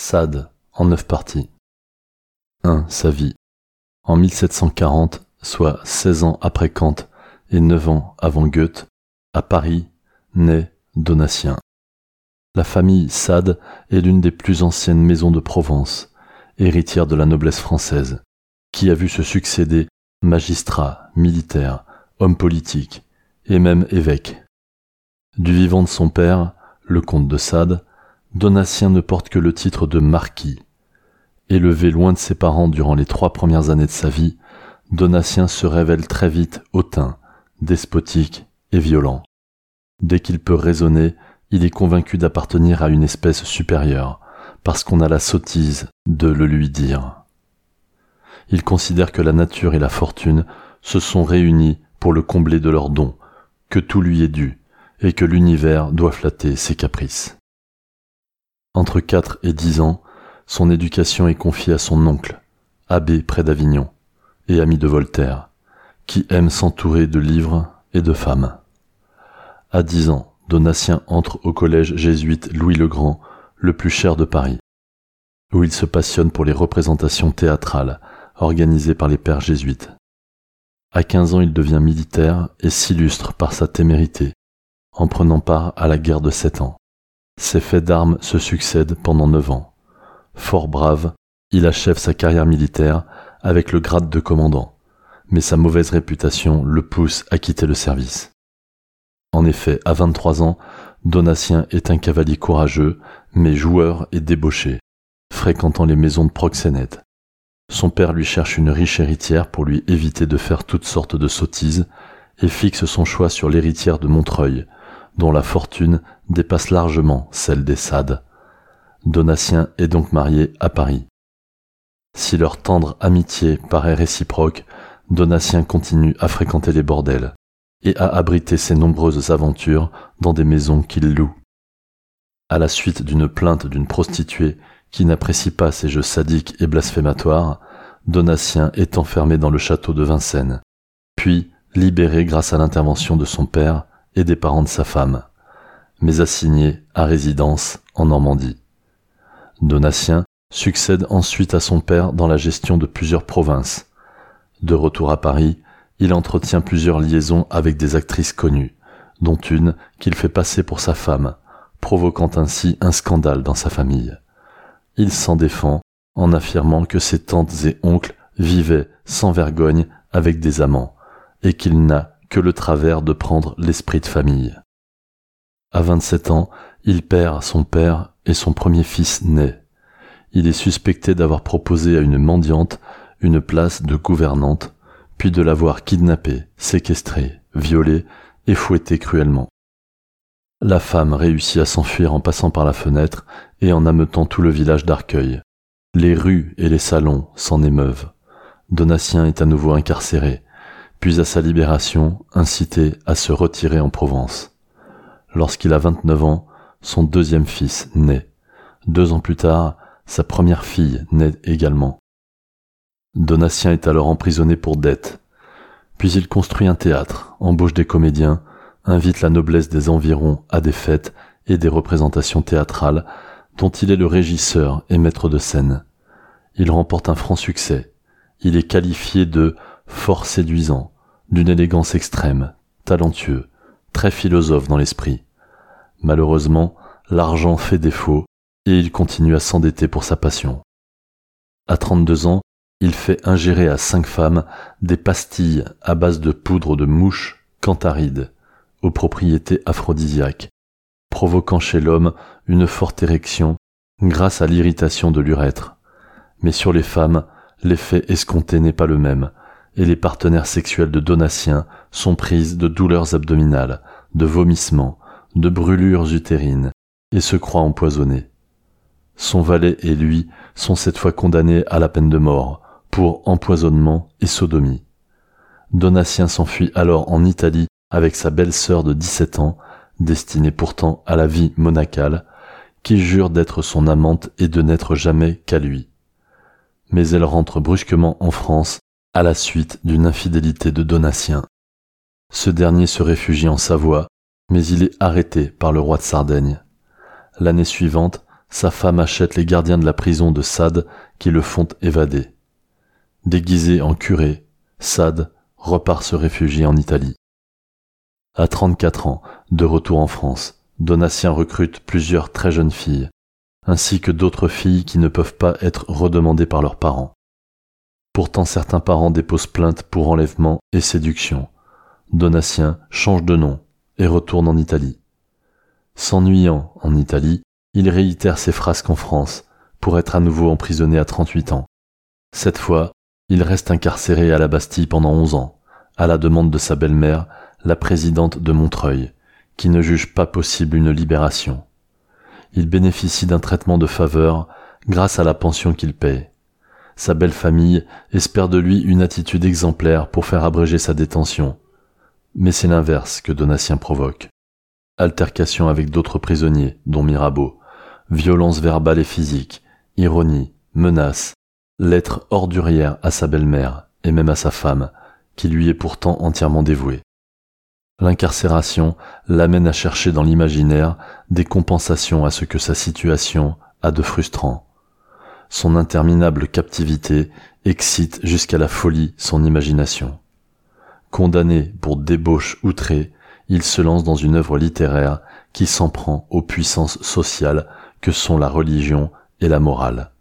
Sade, en neuf parties. 1. Sa vie. En 1740, soit 16 ans après Kant et 9 ans avant Goethe, à Paris, naît Donatien. La famille Sade est l'une des plus anciennes maisons de Provence, héritière de la noblesse française, qui a vu se succéder magistrats, militaires, hommes politiques et même évêques. Du vivant de son père, le comte de Sade, Donatien ne porte que le titre de marquis. Élevé loin de ses parents durant les trois premières années de sa vie, Donatien se révèle très vite hautain, despotique et violent. Dès qu'il peut raisonner, il est convaincu d'appartenir à une espèce supérieure, parce qu'on a la sottise de le lui dire. Il considère que la nature et la fortune se sont réunis pour le combler de leurs dons, que tout lui est dû, et que l'univers doit flatter ses caprices. Entre quatre et dix ans, son éducation est confiée à son oncle, abbé près d'Avignon, et ami de Voltaire, qui aime s'entourer de livres et de femmes. À dix ans, Donatien entre au collège jésuite Louis le Grand, le plus cher de Paris, où il se passionne pour les représentations théâtrales organisées par les pères jésuites. À quinze ans, il devient militaire et s'illustre par sa témérité, en prenant part à la guerre de sept ans. Ses faits d'armes se succèdent pendant neuf ans. Fort brave, il achève sa carrière militaire avec le grade de commandant, mais sa mauvaise réputation le pousse à quitter le service. En effet, à 23 ans, Donatien est un cavalier courageux, mais joueur et débauché, fréquentant les maisons de proxénètes. Son père lui cherche une riche héritière pour lui éviter de faire toutes sortes de sottises et fixe son choix sur l'héritière de Montreuil, dont la fortune dépasse largement celle des Sades. Donatien est donc marié à Paris. Si leur tendre amitié paraît réciproque, Donatien continue à fréquenter les bordels et à abriter ses nombreuses aventures dans des maisons qu'il loue. À la suite d'une plainte d'une prostituée qui n'apprécie pas ses jeux sadiques et blasphématoires, Donatien est enfermé dans le château de Vincennes, puis libéré grâce à l'intervention de son père et des parents de sa femme, mais assigné à résidence en Normandie. Donatien succède ensuite à son père dans la gestion de plusieurs provinces. De retour à Paris, il entretient plusieurs liaisons avec des actrices connues, dont une qu'il fait passer pour sa femme, provoquant ainsi un scandale dans sa famille. Il s'en défend en affirmant que ses tantes et oncles vivaient sans vergogne avec des amants, et qu'il n'a que le travers de prendre l'esprit de famille. À 27 ans, il perd son père et son premier fils naît. Il est suspecté d'avoir proposé à une mendiante une place de gouvernante, puis de l'avoir kidnappée, séquestrée, violée et fouettée cruellement. La femme réussit à s'enfuir en passant par la fenêtre et en ameutant tout le village d'Arcueil. Les rues et les salons s'en émeuvent. Donatien est à nouveau incarcéré, puis à sa libération incité à se retirer en Provence. Lorsqu'il a 29 ans, son deuxième fils naît. Deux ans plus tard, sa première fille naît également. Donatien est alors emprisonné pour dette. Puis il construit un théâtre, embauche des comédiens, invite la noblesse des environs à des fêtes et des représentations théâtrales dont il est le régisseur et maître de scène. Il remporte un franc succès. Il est qualifié de fort séduisant, d'une élégance extrême, talentueux, très philosophe dans l'esprit. Malheureusement, l'argent fait défaut et il continue à s'endetter pour sa passion. À 32 ans, il fait ingérer à cinq femmes des pastilles à base de poudre de mouche cantaride, aux propriétés aphrodisiaques, provoquant chez l'homme une forte érection grâce à l'irritation de l'urètre. Mais sur les femmes, l'effet escompté n'est pas le même, et les partenaires sexuels de Donatien sont prises de douleurs abdominales, de vomissements, de brûlures utérines, et se croient empoisonnés. Son valet et lui sont cette fois condamnés à la peine de mort pour empoisonnement et sodomie. Donatien s'enfuit alors en Italie avec sa belle-sœur de 17 ans, destinée pourtant à la vie monacale, qui jure d'être son amante et de n'être jamais qu'à lui. Mais elle rentre brusquement en France à la suite d'une infidélité de Donatien. Ce dernier se réfugie en Savoie, mais il est arrêté par le roi de Sardaigne. L'année suivante, sa femme achète les gardiens de la prison de Sade qui le font évader. Déguisé en curé, Sade repart se réfugier en Italie. À 34 ans, de retour en France, Donatien recrute plusieurs très jeunes filles, ainsi que d'autres filles qui ne peuvent pas être redemandées par leurs parents. Pourtant certains parents déposent plainte pour enlèvement et séduction. Donatien change de nom et retourne en Italie. S'ennuyant en Italie, il réitère ses frasques en France pour être à nouveau emprisonné à 38 ans. Cette fois, il reste incarcéré à la Bastille pendant 11 ans, à la demande de sa belle-mère, la présidente de Montreuil, qui ne juge pas possible une libération. Il bénéficie d'un traitement de faveur grâce à la pension qu'il paie. Sa belle famille espère de lui une attitude exemplaire pour faire abréger sa détention. Mais c'est l'inverse que Donatien provoque. Altercation avec d'autres prisonniers, dont Mirabeau, violence verbale et physique, ironie, menaces, lettres ordurières à sa belle-mère et même à sa femme, qui lui est pourtant entièrement dévouée. L'incarcération l'amène à chercher dans l'imaginaire des compensations à ce que sa situation a de frustrant. Son interminable captivité excite jusqu'à la folie son imagination. Condamné pour débauche outrée, il se lance dans une œuvre littéraire qui s'en prend aux puissances sociales que sont la religion et la morale.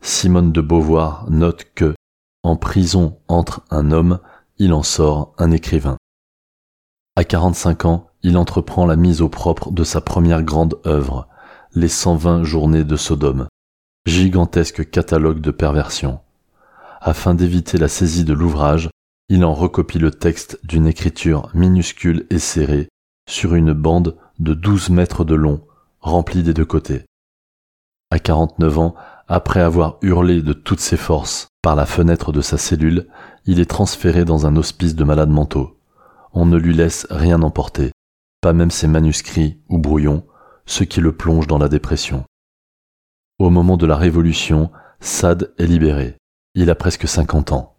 Simone de Beauvoir note que, en prison entre un homme, il en sort un écrivain. À 45 ans, il entreprend la mise au propre de sa première grande œuvre, Les 120 journées de Sodome, gigantesque catalogue de perversion. Afin d'éviter la saisie de l'ouvrage, il en recopie le texte d'une écriture minuscule et serrée sur une bande de 12 mètres de long, remplie des deux côtés. À 49 ans, après avoir hurlé de toutes ses forces par la fenêtre de sa cellule, il est transféré dans un hospice de malades mentaux. On ne lui laisse rien emporter, pas même ses manuscrits ou brouillons, ce qui le plonge dans la dépression. Au moment de la Révolution, Sade est libéré. Il a presque 50 ans.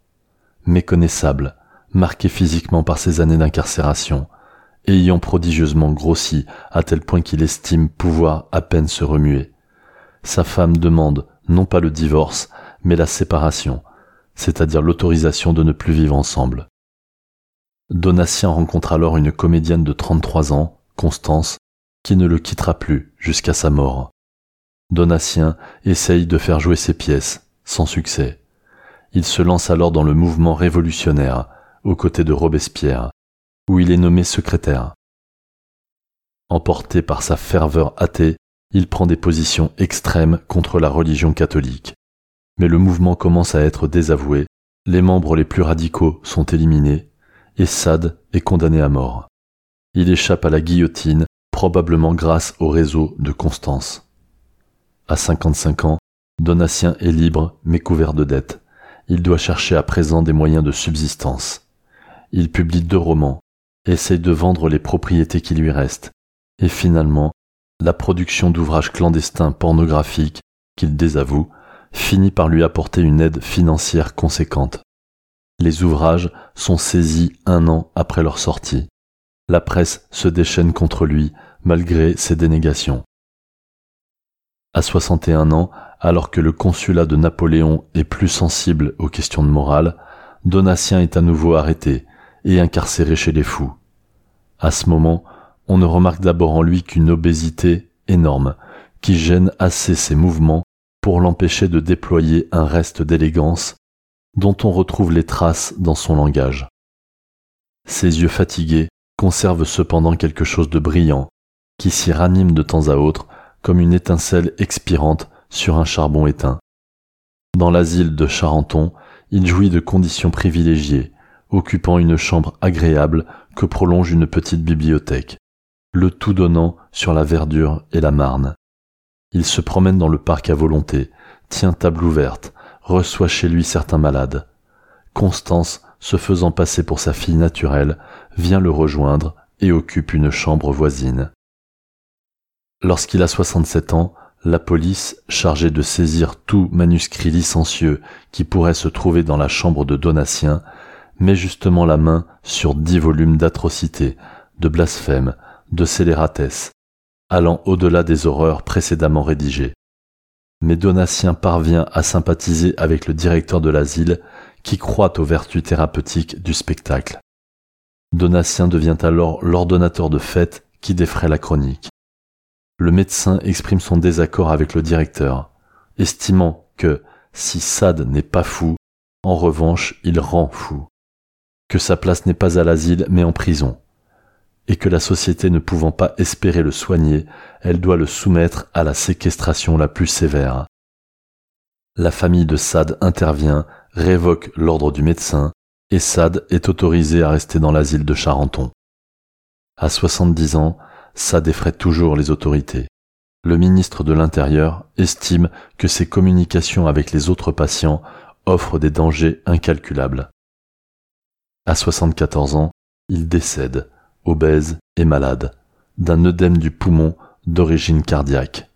Méconnaissable, marqué physiquement par ses années d'incarcération, ayant prodigieusement grossi à tel point qu'il estime pouvoir à peine se remuer. Sa femme demande non pas le divorce, mais la séparation, c'est-à-dire l'autorisation de ne plus vivre ensemble. Donatien rencontre alors une comédienne de 33 ans, Constance, qui ne le quittera plus jusqu'à sa mort. Donatien essaye de faire jouer ses pièces, sans succès. Il se lance alors dans le mouvement révolutionnaire, aux côtés de Robespierre, où il est nommé secrétaire. Emporté par sa ferveur athée, il prend des positions extrêmes contre la religion catholique. Mais le mouvement commence à être désavoué, les membres les plus radicaux sont éliminés, et Sade est condamné à mort. Il échappe à la guillotine, probablement grâce au réseau de Constance. À 55 ans, Donatien est libre mais couvert de dettes. Il doit chercher à présent des moyens de subsistance. Il publie deux romans, essaye de vendre les propriétés qui lui restent, et finalement la production d'ouvrages clandestins pornographiques qu'il désavoue finit par lui apporter une aide financière conséquente. Les ouvrages sont saisis un an après leur sortie. La presse se déchaîne contre lui malgré ses dénégations. À 61 ans, alors que le consulat de Napoléon est plus sensible aux questions de morale, Donatien est à nouveau arrêté et incarcéré chez les fous. À ce moment, on ne remarque d'abord en lui qu'une obésité énorme, qui gêne assez ses mouvements pour l'empêcher de déployer un reste d'élégance dont on retrouve les traces dans son langage. Ses yeux fatigués conservent cependant quelque chose de brillant, qui s'y ranime de temps à autre comme une étincelle expirante sur un charbon éteint. Dans l'asile de Charenton, il jouit de conditions privilégiées, occupant une chambre agréable que prolonge une petite bibliothèque le tout donnant sur la verdure et la marne. Il se promène dans le parc à volonté, tient table ouverte, reçoit chez lui certains malades. Constance, se faisant passer pour sa fille naturelle, vient le rejoindre et occupe une chambre voisine. Lorsqu'il a 67 ans, la police, chargée de saisir tout manuscrit licencieux qui pourrait se trouver dans la chambre de Donatien, met justement la main sur dix volumes d'atrocités, de blasphèmes, de scélératesse, allant au-delà des horreurs précédemment rédigées. mais Donatien parvient à sympathiser avec le directeur de l'asile qui croit aux vertus thérapeutiques du spectacle. Donatien devient alors l'ordonnateur de fête qui défraie la chronique. Le médecin exprime son désaccord avec le directeur, estimant que si Sade n'est pas fou, en revanche, il rend fou, que sa place n'est pas à l'asile mais en prison, et que la société ne pouvant pas espérer le soigner, elle doit le soumettre à la séquestration la plus sévère. La famille de Sade intervient, révoque l'ordre du médecin, et Sade est autorisé à rester dans l'asile de Charenton. À 70 ans, Sade effraie toujours les autorités. Le ministre de l'Intérieur estime que ses communications avec les autres patients offrent des dangers incalculables. À 74 ans, il décède, obèse et malade, d'un œdème du poumon d'origine cardiaque.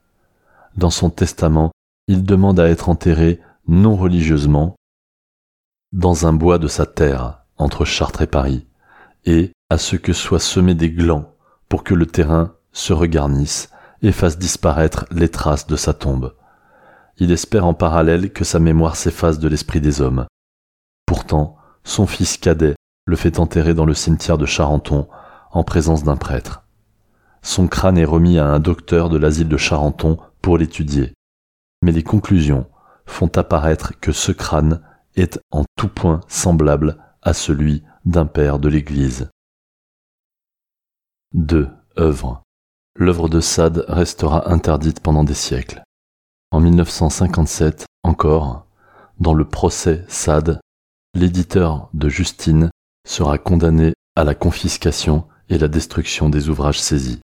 Dans son testament, il demande à être enterré non religieusement dans un bois de sa terre entre Chartres et Paris, et à ce que soient semés des glands pour que le terrain se regarnisse et fasse disparaître les traces de sa tombe. Il espère en parallèle que sa mémoire s'efface de l'esprit des hommes. Pourtant, son fils cadet le fait enterrer dans le cimetière de Charenton en présence d'un prêtre. Son crâne est remis à un docteur de l'asile de Charenton pour l'étudier. Mais les conclusions font apparaître que ce crâne est en tout point semblable à celui d'un père de l'Église. 2. Œuvre. L'œuvre de Sade restera interdite pendant des siècles. En 1957, encore, dans le procès Sade, l'éditeur de Justine sera condamné à la confiscation et la destruction des ouvrages saisis.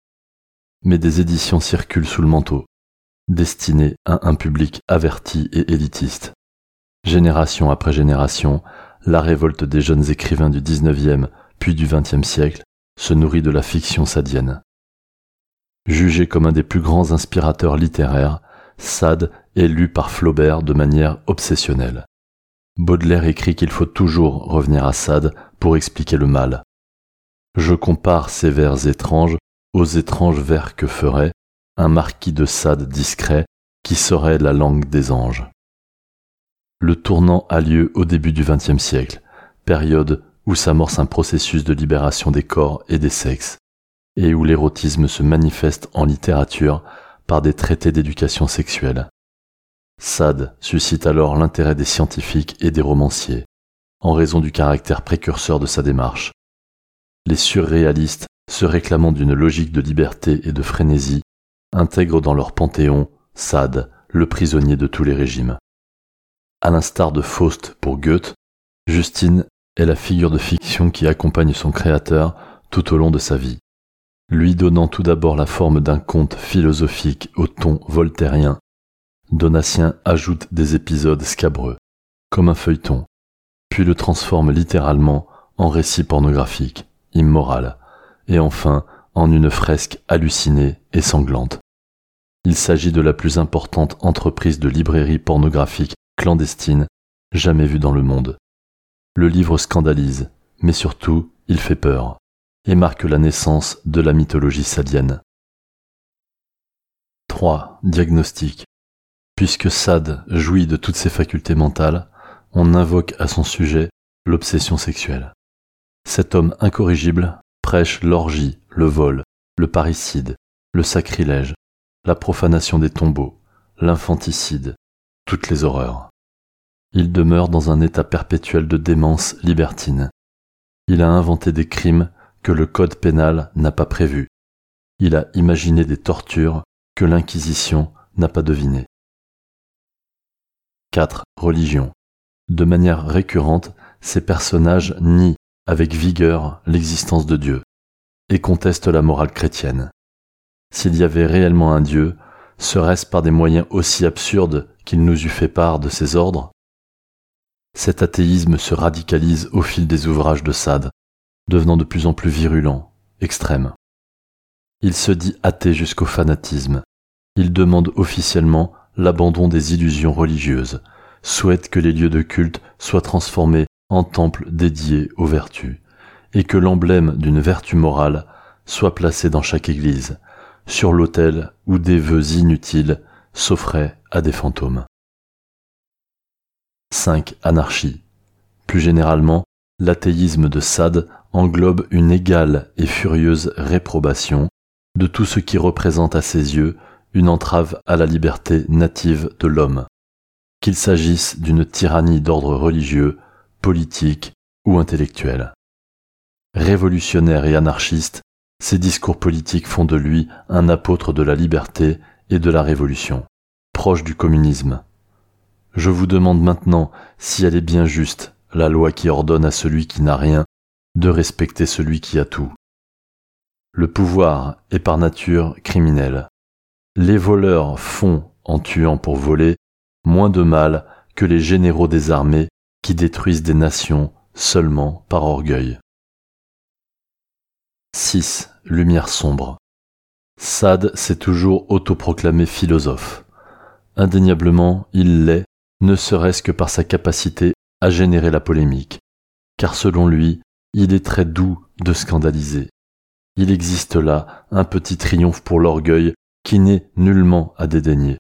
Mais des éditions circulent sous le manteau, destinées à un public averti et élitiste. Génération après génération, la révolte des jeunes écrivains du XIXe puis du XXe siècle se nourrit de la fiction sadienne. Jugé comme un des plus grands inspirateurs littéraires, Sade est lu par Flaubert de manière obsessionnelle. Baudelaire écrit qu'il faut toujours revenir à Sade pour expliquer le mal. Je compare ces vers étranges aux étranges vers que ferait un marquis de Sade discret qui saurait la langue des anges. Le tournant a lieu au début du XXe siècle, période où s'amorce un processus de libération des corps et des sexes, et où l'érotisme se manifeste en littérature par des traités d'éducation sexuelle. Sade suscite alors l'intérêt des scientifiques et des romanciers, en raison du caractère précurseur de sa démarche, les surréalistes, se réclamant d'une logique de liberté et de frénésie, intègrent dans leur panthéon Sade, le prisonnier de tous les régimes. À l'instar de Faust pour Goethe, Justine est la figure de fiction qui accompagne son créateur tout au long de sa vie, lui donnant tout d'abord la forme d'un conte philosophique au ton voltairien. Donatien ajoute des épisodes scabreux, comme un feuilleton, puis le transforme littéralement en récit pornographique immorale, et enfin en une fresque hallucinée et sanglante. Il s'agit de la plus importante entreprise de librairie pornographique clandestine jamais vue dans le monde. Le livre scandalise, mais surtout il fait peur, et marque la naissance de la mythologie sadienne. 3. Diagnostic. Puisque Sade jouit de toutes ses facultés mentales, on invoque à son sujet l'obsession sexuelle. Cet homme incorrigible prêche l'orgie, le vol, le parricide, le sacrilège, la profanation des tombeaux, l'infanticide, toutes les horreurs. Il demeure dans un état perpétuel de démence libertine. Il a inventé des crimes que le code pénal n'a pas prévus. Il a imaginé des tortures que l'Inquisition n'a pas devinées. 4. Religion. De manière récurrente, ces personnages nient avec vigueur l'existence de Dieu et conteste la morale chrétienne. S'il y avait réellement un Dieu, serait-ce par des moyens aussi absurdes qu'il nous eût fait part de ses ordres? Cet athéisme se radicalise au fil des ouvrages de Sade, devenant de plus en plus virulent, extrême. Il se dit athée jusqu'au fanatisme. Il demande officiellement l'abandon des illusions religieuses, souhaite que les lieux de culte soient transformés en temple dédié aux vertus, et que l'emblème d'une vertu morale soit placé dans chaque église, sur l'autel où des vœux inutiles s'offrait à des fantômes. 5. Anarchie. Plus généralement, l'athéisme de Sade englobe une égale et furieuse réprobation de tout ce qui représente à ses yeux une entrave à la liberté native de l'homme, qu'il s'agisse d'une tyrannie d'ordre religieux, politique ou intellectuel. Révolutionnaire et anarchiste, ses discours politiques font de lui un apôtre de la liberté et de la révolution, proche du communisme. Je vous demande maintenant si elle est bien juste, la loi qui ordonne à celui qui n'a rien de respecter celui qui a tout. Le pouvoir est par nature criminel. Les voleurs font, en tuant pour voler, moins de mal que les généraux des armées qui détruisent des nations seulement par orgueil. 6. Lumière sombre. Sade s'est toujours autoproclamé philosophe. Indéniablement, il l'est, ne serait-ce que par sa capacité à générer la polémique, car selon lui, il est très doux de scandaliser. Il existe là un petit triomphe pour l'orgueil qui n'est nullement à dédaigner.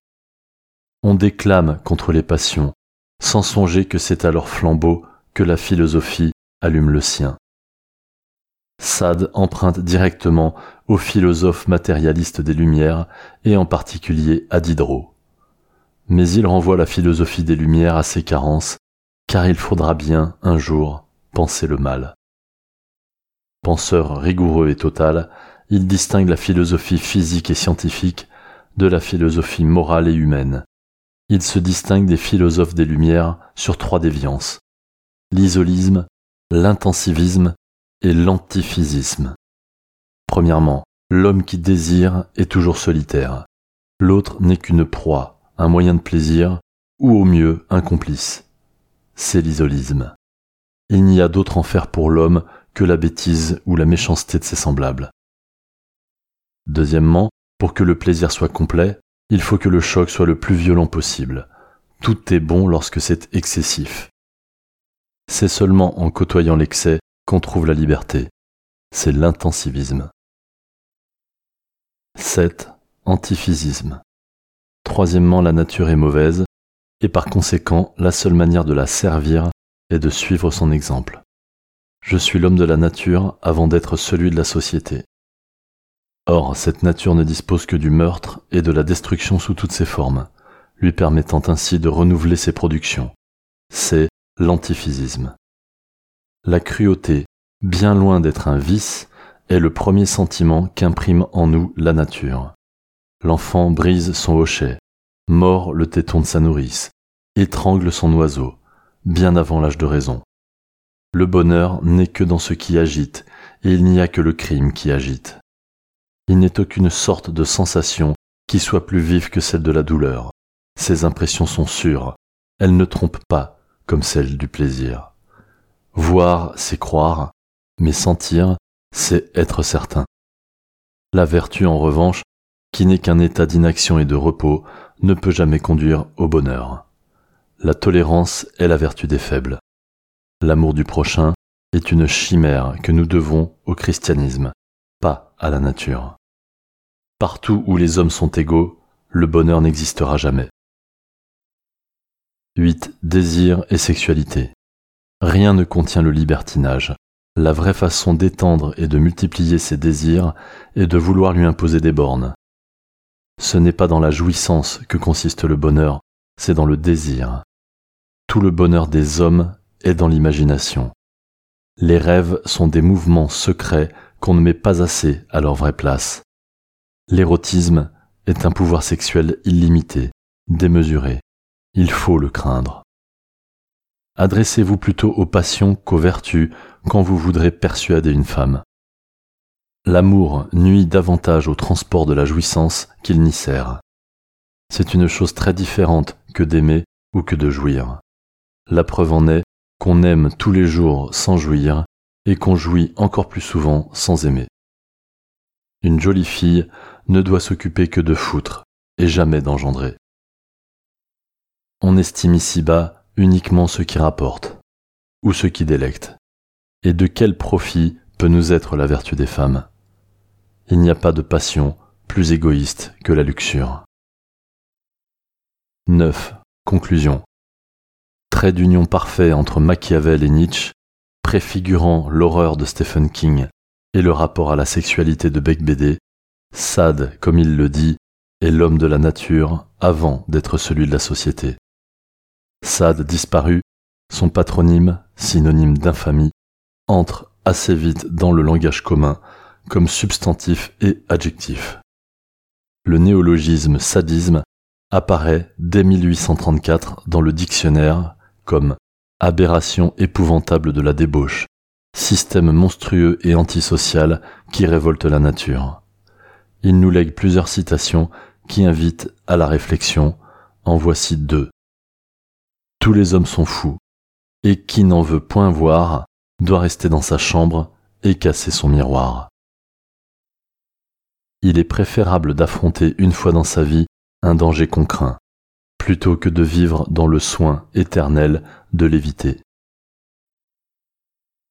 On déclame contre les passions, sans songer que c'est à leur flambeau que la philosophie allume le sien. Sade emprunte directement aux philosophes matérialistes des Lumières et en particulier à Diderot. Mais il renvoie la philosophie des Lumières à ses carences, car il faudra bien, un jour, penser le mal. Penseur rigoureux et total, il distingue la philosophie physique et scientifique de la philosophie morale et humaine. Il se distingue des philosophes des Lumières sur trois déviances l'isolisme, l'intensivisme et l'antiphysisme. Premièrement, l'homme qui désire est toujours solitaire. L'autre n'est qu'une proie, un moyen de plaisir, ou au mieux un complice. C'est l'isolisme. Il n'y a d'autre enfer pour l'homme que la bêtise ou la méchanceté de ses semblables. Deuxièmement, pour que le plaisir soit complet, il faut que le choc soit le plus violent possible. Tout est bon lorsque c'est excessif. C'est seulement en côtoyant l'excès qu'on trouve la liberté. C'est l'intensivisme. 7. Antiphysisme. Troisièmement, la nature est mauvaise, et par conséquent, la seule manière de la servir est de suivre son exemple. Je suis l'homme de la nature avant d'être celui de la société. Or, cette nature ne dispose que du meurtre et de la destruction sous toutes ses formes, lui permettant ainsi de renouveler ses productions. C'est l'antiphysisme. La cruauté, bien loin d'être un vice, est le premier sentiment qu'imprime en nous la nature. L'enfant brise son hochet, mord le téton de sa nourrice, étrangle son oiseau, bien avant l'âge de raison. Le bonheur n'est que dans ce qui agite, et il n'y a que le crime qui agite. Il n'est aucune sorte de sensation qui soit plus vive que celle de la douleur. Ces impressions sont sûres, elles ne trompent pas comme celle du plaisir. Voir, c'est croire, mais sentir, c'est être certain. La vertu, en revanche, qui n'est qu'un état d'inaction et de repos, ne peut jamais conduire au bonheur. La tolérance est la vertu des faibles. L'amour du prochain est une chimère que nous devons au christianisme, pas à la nature. Partout où les hommes sont égaux, le bonheur n'existera jamais. 8. Désir et sexualité. Rien ne contient le libertinage. La vraie façon d'étendre et de multiplier ses désirs est de vouloir lui imposer des bornes. Ce n'est pas dans la jouissance que consiste le bonheur, c'est dans le désir. Tout le bonheur des hommes est dans l'imagination. Les rêves sont des mouvements secrets qu'on ne met pas assez à leur vraie place. L'érotisme est un pouvoir sexuel illimité, démesuré. Il faut le craindre. Adressez-vous plutôt aux passions qu'aux vertus quand vous voudrez persuader une femme. L'amour nuit davantage au transport de la jouissance qu'il n'y sert. C'est une chose très différente que d'aimer ou que de jouir. La preuve en est qu'on aime tous les jours sans jouir et qu'on jouit encore plus souvent sans aimer. Une jolie fille ne doit s'occuper que de foutre et jamais d'engendrer. On estime ici-bas uniquement ce qui rapporte ou ce qui délecte. Et de quel profit peut nous être la vertu des femmes? Il n'y a pas de passion plus égoïste que la luxure. 9. Conclusion. Trait d'union parfait entre Machiavel et Nietzsche, préfigurant l'horreur de Stephen King et le rapport à la sexualité de Beck BD, Sade, comme il le dit, est l'homme de la nature avant d'être celui de la société. Sade disparu, son patronyme, synonyme d'infamie, entre assez vite dans le langage commun comme substantif et adjectif. Le néologisme sadisme apparaît dès 1834 dans le dictionnaire comme aberration épouvantable de la débauche, système monstrueux et antisocial qui révolte la nature. Il nous lègue plusieurs citations qui invitent à la réflexion, en voici deux. Tous les hommes sont fous, et qui n'en veut point voir doit rester dans sa chambre et casser son miroir. Il est préférable d'affronter une fois dans sa vie un danger qu'on craint, plutôt que de vivre dans le soin éternel de l'éviter.